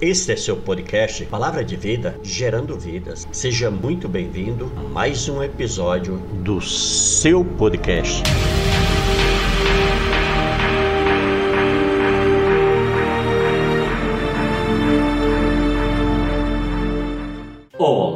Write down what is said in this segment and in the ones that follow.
Este é seu podcast Palavra de Vida, gerando vidas. Seja muito bem-vindo a mais um episódio do seu podcast.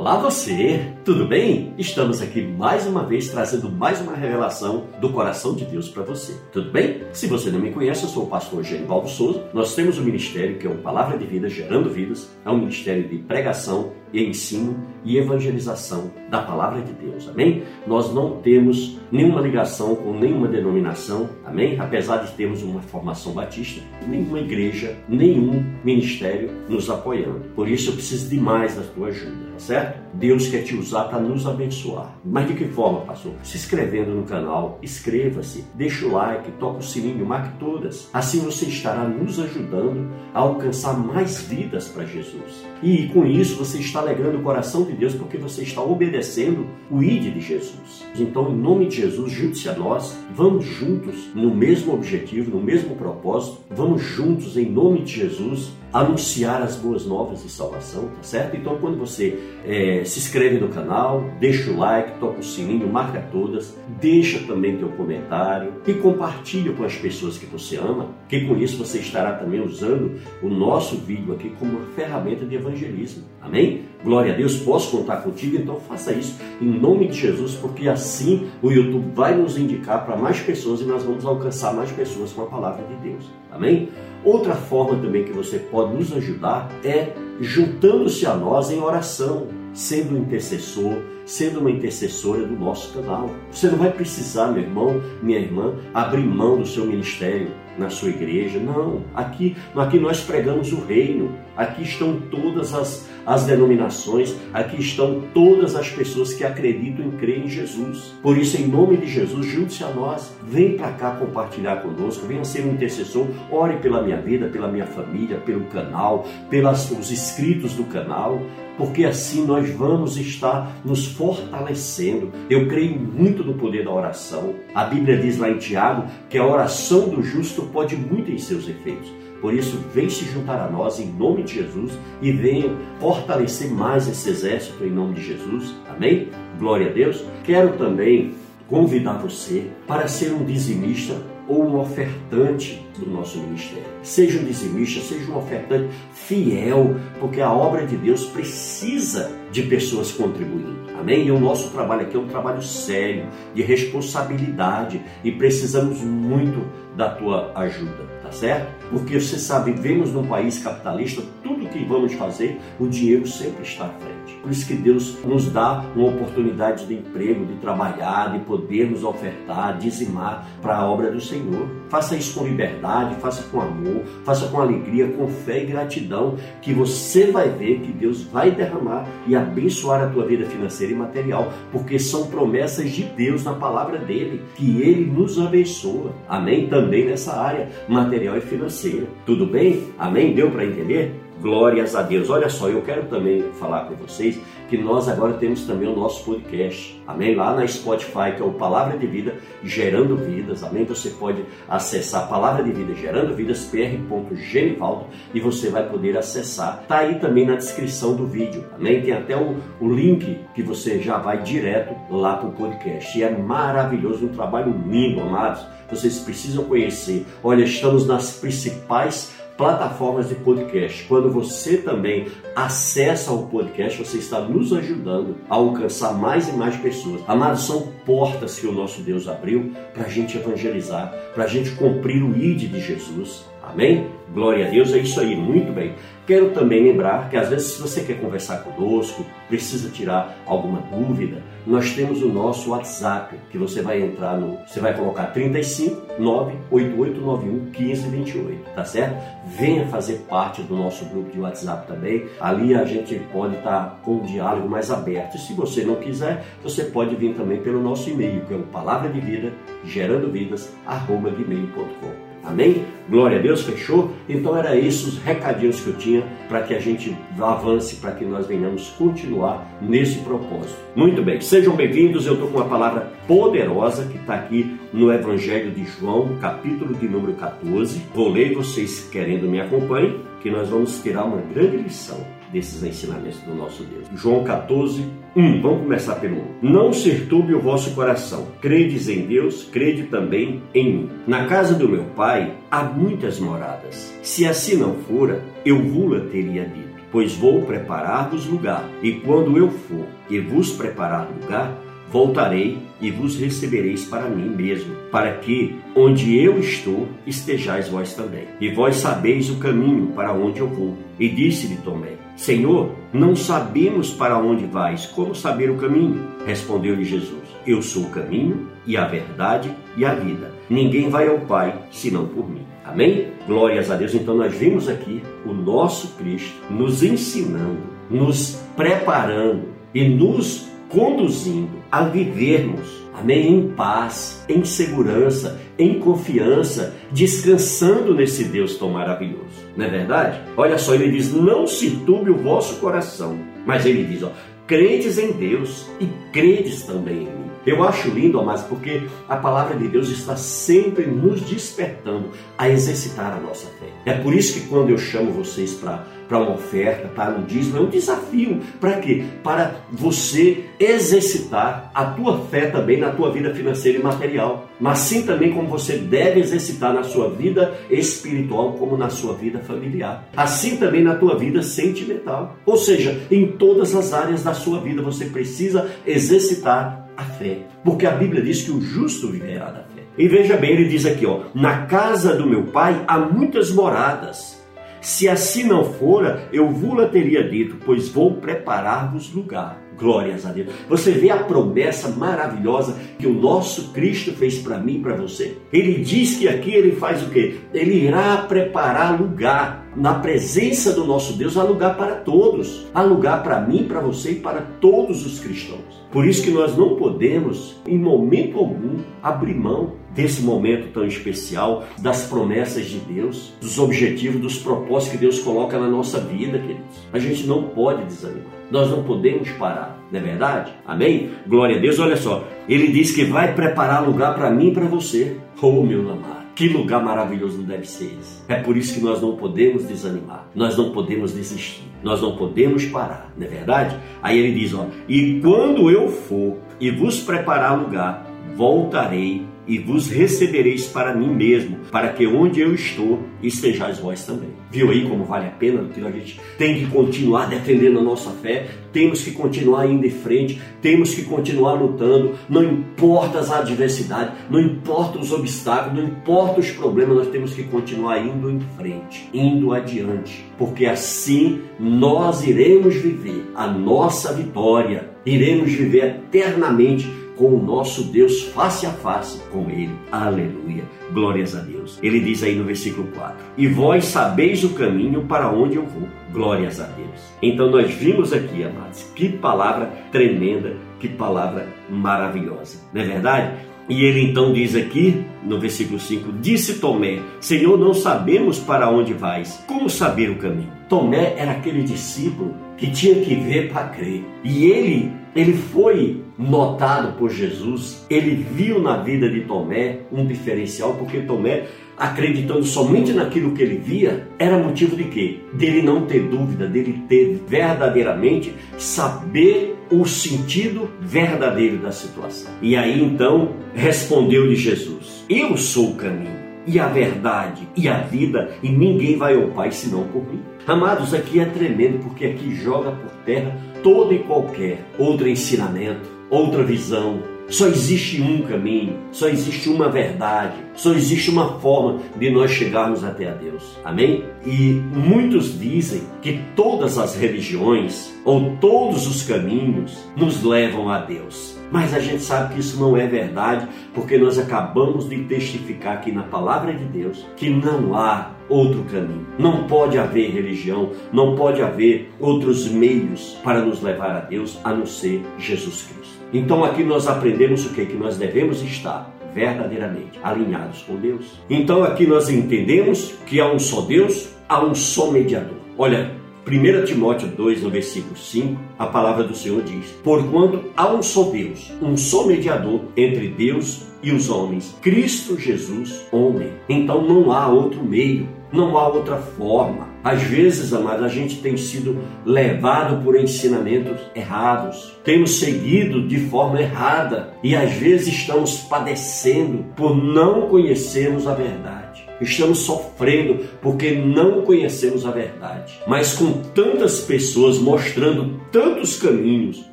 Olá você, tudo bem? Estamos aqui mais uma vez trazendo mais uma revelação do coração de Deus para você. Tudo bem? Se você não me conhece, eu sou o pastor Genivaldo Souza. Nós temos um ministério que é o Palavra de Vida Gerando Vidas. É um ministério de pregação e ensino e evangelização da palavra de Deus. Amém? Nós não temos nenhuma ligação com nenhuma denominação. Amém? Apesar de termos uma formação batista, nenhuma igreja, nenhum ministério nos apoiando. Por isso eu preciso demais da tua ajuda, certo? Deus quer te usar para nos abençoar. Mas de que forma, pastor? Se inscrevendo no canal, inscreva-se, deixa o like, toca o sininho, marque todas. Assim você estará nos ajudando a alcançar mais vidas para Jesus. E com isso você está alegrando o coração de Deus porque você está obedecendo o ID de Jesus. Então, em nome de Jesus, junte-se a nós, vamos juntos no mesmo objetivo, no mesmo propósito, vamos juntos em nome de Jesus anunciar as boas novas de salvação, tá certo? Então, quando você é, se inscreve no canal, deixa o like, toca o sininho, marca todas, deixa também teu comentário e compartilha com as pessoas que você ama, que com isso você estará também usando o nosso vídeo aqui como uma ferramenta de evangelismo. Amém? Glória a Deus, posso contar contigo, então faça isso em nome de Jesus, porque assim o YouTube vai nos indicar para mais pessoas e nós vamos alcançar mais pessoas com a palavra de Deus. Amém? Outra forma também que você pode nos ajudar é juntando-se a nós em oração, sendo um intercessor, sendo uma intercessora do nosso canal. Você não vai precisar, meu irmão, minha irmã, abrir mão do seu ministério na sua igreja. Não, aqui, aqui nós pregamos o reino. Aqui estão todas as, as denominações, aqui estão todas as pessoas que acreditam em crer em Jesus. Por isso, em nome de Jesus, junte-se a nós. Vem para cá compartilhar conosco, venha ser um intercessor. Ore pela minha vida, pela minha família, pelo canal, pelos inscritos do canal porque assim nós vamos estar nos fortalecendo. Eu creio muito no poder da oração. A Bíblia diz lá em Tiago que a oração do justo pode muito em seus efeitos. Por isso, vem se juntar a nós em nome de Jesus e venha fortalecer mais esse exército em nome de Jesus. Amém? Glória a Deus. Quero também convidar você para ser um dizimista ou um ofertante do nosso ministério. Seja um dizimista, seja um ofertante fiel, porque a obra de Deus precisa de pessoas contribuindo. Amém? E o nosso trabalho aqui é um trabalho sério, de responsabilidade, e precisamos muito da tua ajuda, tá certo? Porque você sabe, vivemos num país capitalista, tudo que vamos fazer, o dinheiro sempre está à frente. Por isso que Deus nos dá uma oportunidade de emprego, de trabalhar, de podermos ofertar, dizimar para a obra do Senhor. Faça isso com liberdade, faça com amor, faça com alegria, com fé e gratidão, que você vai ver que Deus vai derramar e abençoar a tua vida financeira e material, porque são promessas de Deus na palavra dele, que ele nos abençoa. Amém? Também nessa área material e financeira. Tudo bem? Amém? Deu para entender? Glórias a Deus. Olha só, eu quero também falar com vocês que nós agora temos também o nosso podcast. Amém? Lá na Spotify, que é o Palavra de Vida Gerando Vidas. Amém? Você pode acessar Palavra de Vida Gerando Vidas, pr.genivaldo, e você vai poder acessar. Está aí também na descrição do vídeo. Amém? Tem até o, o link que você já vai direto lá para o podcast. E é maravilhoso, um trabalho lindo, amados. Vocês precisam conhecer. Olha, estamos nas principais plataformas de podcast. Quando você também acessa o podcast, você está nos ajudando a alcançar mais e mais pessoas. Amados, são portas que o nosso Deus abriu para a gente evangelizar, para a gente cumprir o ID de Jesus. Amém? Glória a Deus, é isso aí, muito bem. Quero também lembrar que às vezes se você quer conversar conosco, precisa tirar alguma dúvida, nós temos o nosso WhatsApp, que você vai entrar no, você vai colocar 35 98891 1528, tá certo? Venha fazer parte do nosso grupo de WhatsApp também. Ali a gente pode estar com um diálogo mais aberto. E se você não quiser, você pode vir também pelo nosso e-mail, que é o palavra de vida gerando vidas arroba gmail.com. Amém? Glória a Deus, fechou? Então era esses os recadinhos que eu tinha para que a gente avance, para que nós venhamos continuar nesse propósito. Muito bem, sejam bem-vindos. Eu estou com uma palavra poderosa que está aqui no Evangelho de João, capítulo de número 14. Vou ler, vocês querendo me acompanhem, que nós vamos tirar uma grande lição desses ensinamentos do nosso Deus. João 14, 1. Vamos começar pelo 1. Não se turbe o vosso coração. Credes em Deus, crede também em mim. Na casa do meu pai há muitas moradas. Se assim não fora, eu vula teria dito. Pois vou preparar-vos lugar. E quando eu for e vos preparar lugar, voltarei e vos recebereis para mim mesmo, para que onde eu estou estejais vós também. E vós sabeis o caminho para onde eu vou. E disse-lhe Tomé: Senhor, não sabemos para onde vais, como saber o caminho? Respondeu-lhe Jesus: Eu sou o caminho e a verdade e a vida. Ninguém vai ao Pai senão por mim. Amém? Glórias a Deus. Então nós vimos aqui o nosso Cristo nos ensinando, nos preparando e nos conduzindo a vivermos, amém, em paz, em segurança, em confiança, descansando nesse Deus tão maravilhoso. Não é verdade? Olha só, ele diz: "Não se turbe o vosso coração". Mas ele diz, ó: "Credes em Deus e credes também em mim". Eu acho lindo, amados, porque a palavra de Deus está sempre nos despertando a exercitar a nossa fé. É por isso que quando eu chamo vocês para para uma oferta, para um dízimo, é um desafio. Para quê? Para você exercitar a tua fé também na tua vida financeira e material. Mas sim também como você deve exercitar na sua vida espiritual, como na sua vida familiar. Assim também na tua vida sentimental. Ou seja, em todas as áreas da sua vida você precisa exercitar a fé. Porque a Bíblia diz que o justo viverá da fé. E veja bem, ele diz aqui, ó, na casa do meu pai há muitas moradas. Se assim não fora, eu vula teria dito, pois vou preparar-vos lugar. Glórias a Deus. Você vê a promessa maravilhosa que o nosso Cristo fez para mim e para você? Ele diz que aqui ele faz o quê? Ele irá preparar lugar. Na presença do nosso Deus há lugar para todos. Há lugar para mim, para você e para todos os cristãos. Por isso que nós não podemos, em momento algum, abrir mão desse momento tão especial, das promessas de Deus, dos objetivos, dos propósitos que Deus coloca na nossa vida, queridos. A gente não pode desanimar. Nós não podemos parar, não é verdade? Amém? Glória a Deus. Olha só, ele diz que vai preparar lugar para mim e para você. Oh, meu amado. Que lugar maravilhoso deve ser esse. É por isso que nós não podemos desanimar, nós não podemos desistir, nós não podemos parar, não é verdade? Aí ele diz: ó, e quando eu for e vos preparar lugar, voltarei e vos recebereis para mim mesmo, para que onde eu estou estejais vós também. Viu aí como vale a pena? A gente tem que continuar defendendo a nossa fé, temos que continuar indo em frente, temos que continuar lutando, não importa as adversidades, não importa os obstáculos, não importa os problemas, nós temos que continuar indo em frente, indo adiante, porque assim nós iremos viver a nossa vitória, iremos viver eternamente com o nosso Deus face a face com Ele. Aleluia. Glórias a Deus. Ele diz aí no versículo 4: E vós sabeis o caminho para onde eu vou. Glórias a Deus. Então nós vimos aqui, amados, que palavra tremenda, que palavra maravilhosa. Não é verdade? E ele então diz aqui, no versículo 5: Disse Tomé: Senhor, não sabemos para onde vais. Como saber o caminho? Tomé era aquele discípulo que tinha que ver para crer. E ele, ele foi notado por Jesus, ele viu na vida de Tomé um diferencial, porque Tomé, acreditando somente naquilo que ele via, era motivo de quê? Dele não ter dúvida, dele ter verdadeiramente saber o sentido verdadeiro da situação. E aí então respondeu-lhe Jesus: Eu sou o caminho e a verdade e a vida, e ninguém vai ao Pai senão por mim. Amados, aqui é tremendo porque aqui joga por terra todo e qualquer outro ensinamento, outra visão. Só existe um caminho, só existe uma verdade, só existe uma forma de nós chegarmos até a Deus. Amém? E muitos dizem que todas as religiões ou todos os caminhos nos levam a Deus. Mas a gente sabe que isso não é verdade, porque nós acabamos de testificar aqui na palavra de Deus que não há outro caminho. Não pode haver religião, não pode haver outros meios para nos levar a Deus a não ser Jesus Cristo. Então aqui nós aprendemos o que? Que nós devemos estar verdadeiramente alinhados com Deus. Então aqui nós entendemos que há um só Deus, há um só mediador. Olha, 1 Timóteo 2, no versículo 5, a palavra do Senhor diz: Porquanto há um só Deus, um só mediador entre Deus e os homens, Cristo Jesus, homem. Então não há outro meio, não há outra forma. Às vezes, amados, a gente tem sido levado por ensinamentos errados, temos seguido de forma errada e às vezes estamos padecendo por não conhecermos a verdade. Estamos sofrendo porque não conhecemos a verdade. Mas com tantas pessoas mostrando tantos caminhos,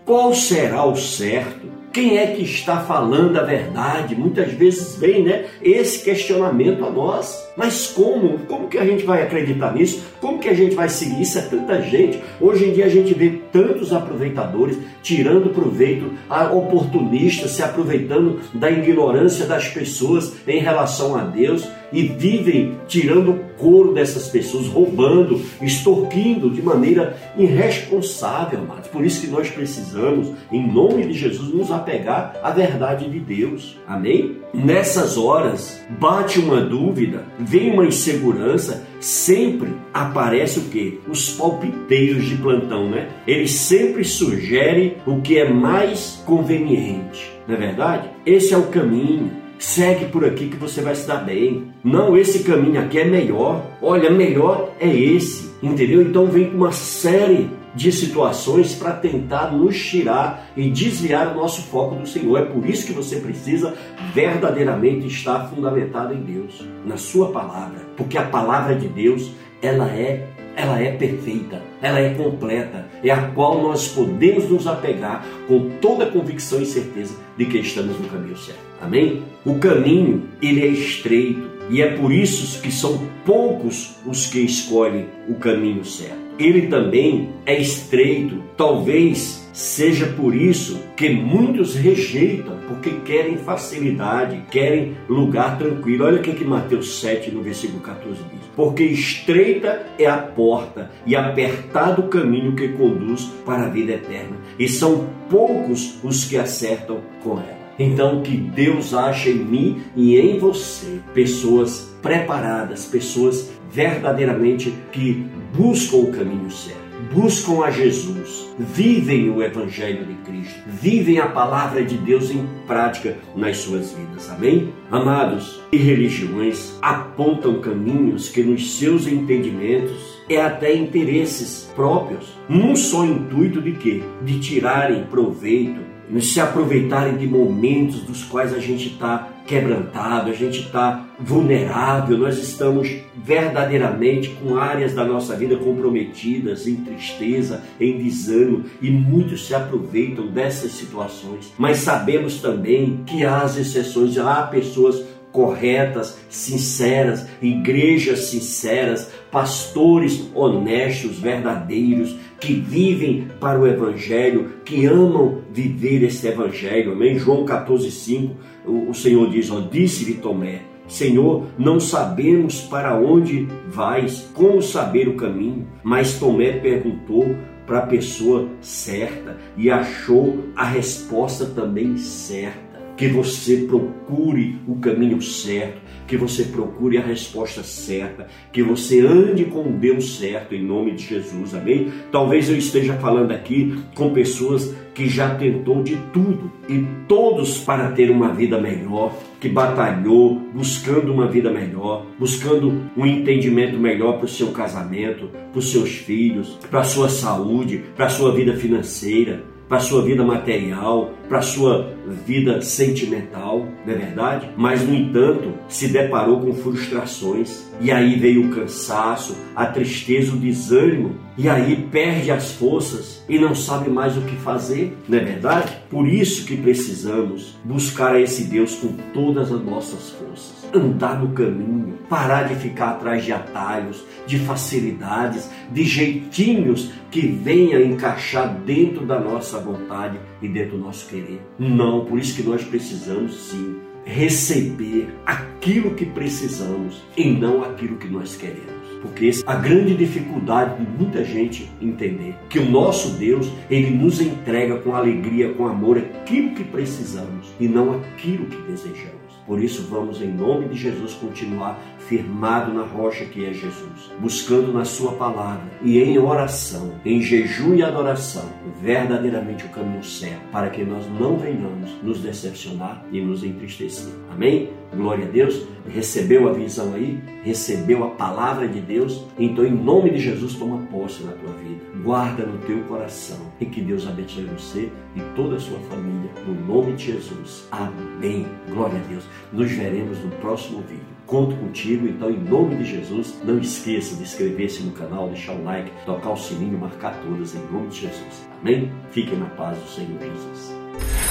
qual será o certo? Quem é que está falando a verdade? Muitas vezes vem, né, esse questionamento a nós. Mas como? Como que a gente vai acreditar nisso? Como que a gente vai seguir? Isso é tanta gente. Hoje em dia a gente vê tantos aproveitadores tirando proveito, oportunistas se aproveitando da ignorância das pessoas em relação a Deus e vivem tirando o couro dessas pessoas, roubando, extorquindo de maneira irresponsável, amados. Por isso que nós precisamos, em nome de Jesus, nos apegar à verdade de Deus. Amém? Nessas horas, bate uma dúvida, vem uma insegurança, sempre aparece o que? Os palpiteiros de plantão, né? Eles sempre sugerem o que é mais conveniente, não é verdade? Esse é o caminho. Segue por aqui que você vai se dar bem. Não, esse caminho aqui é melhor. Olha, melhor é esse, entendeu? Então vem com uma série de situações para tentar nos tirar e desviar o nosso foco do Senhor. É por isso que você precisa verdadeiramente estar fundamentado em Deus, na sua palavra, porque a palavra de Deus, ela é ela é perfeita, ela é completa, é a qual nós podemos nos apegar com toda a convicção e certeza de que estamos no caminho certo. Amém? O caminho, ele é estreito, e é por isso que são poucos os que escolhem o caminho certo. Ele também é estreito, talvez seja por isso que muitos rejeitam, porque querem facilidade, querem lugar tranquilo. Olha o que, que Mateus 7, no versículo 14 diz: Porque estreita é a porta e apertado o caminho que conduz para a vida eterna, e são poucos os que acertam com ela. Então, que Deus ache em mim e em você pessoas preparadas, pessoas verdadeiramente que buscam o caminho certo, buscam a Jesus, vivem o Evangelho de Cristo, vivem a palavra de Deus em prática nas suas vidas. Amém? Amados, e religiões apontam caminhos que nos seus entendimentos é até interesses próprios, num só intuito de quê? De tirarem proveito se aproveitarem de momentos dos quais a gente está quebrantado, a gente está vulnerável, nós estamos verdadeiramente com áreas da nossa vida comprometidas, em tristeza, em desânimo, e muitos se aproveitam dessas situações. Mas sabemos também que há as exceções, há pessoas corretas, sinceras, igrejas sinceras, pastores honestos, verdadeiros, que vivem para o Evangelho, que amam viver esse Evangelho. Amém? João 14,5, o Senhor diz: ó, Disse-lhe Tomé, Senhor, não sabemos para onde vais, como saber o caminho. Mas Tomé perguntou para a pessoa certa e achou a resposta também certa que você procure o caminho certo, que você procure a resposta certa, que você ande com Deus certo em nome de Jesus, amém? Talvez eu esteja falando aqui com pessoas que já tentou de tudo e todos para ter uma vida melhor, que batalhou buscando uma vida melhor, buscando um entendimento melhor para o seu casamento, para os seus filhos, para a sua saúde, para a sua vida financeira, para sua vida material, para sua vida sentimental, não é verdade? Mas, no entanto, se deparou com frustrações, e aí veio o cansaço, a tristeza, o desânimo, e aí perde as forças e não sabe mais o que fazer, não é verdade? Por isso que precisamos buscar a esse Deus com todas as nossas forças andar no caminho, parar de ficar atrás de atalhos, de facilidades, de jeitinhos que venha encaixar dentro da nossa vontade e dentro do nosso querer. Não, por isso que nós precisamos sim receber aquilo que precisamos e não aquilo que nós queremos. Porque essa é a grande dificuldade de muita gente entender que o nosso Deus, ele nos entrega com alegria, com amor aquilo que precisamos e não aquilo que desejamos. Por isso, vamos, em nome de Jesus, continuar firmado na rocha que é Jesus, buscando na Sua palavra e em oração, em jejum e adoração, verdadeiramente o caminho certo, para que nós não venhamos nos decepcionar e nos entristecer. Amém? Glória a Deus. Recebeu a visão aí? Recebeu a palavra de Deus? Então, em nome de Jesus, toma posse na tua vida. Guarda no teu coração. E que Deus abençoe você e toda a sua família. No nome de Jesus. Amém. Glória a Deus. Nos veremos no próximo vídeo. Conto contigo, então, em nome de Jesus. Não esqueça de inscrever-se no canal, deixar o like, tocar o sininho, marcar todas, em nome de Jesus. Amém? Fiquem na paz do Senhor Jesus.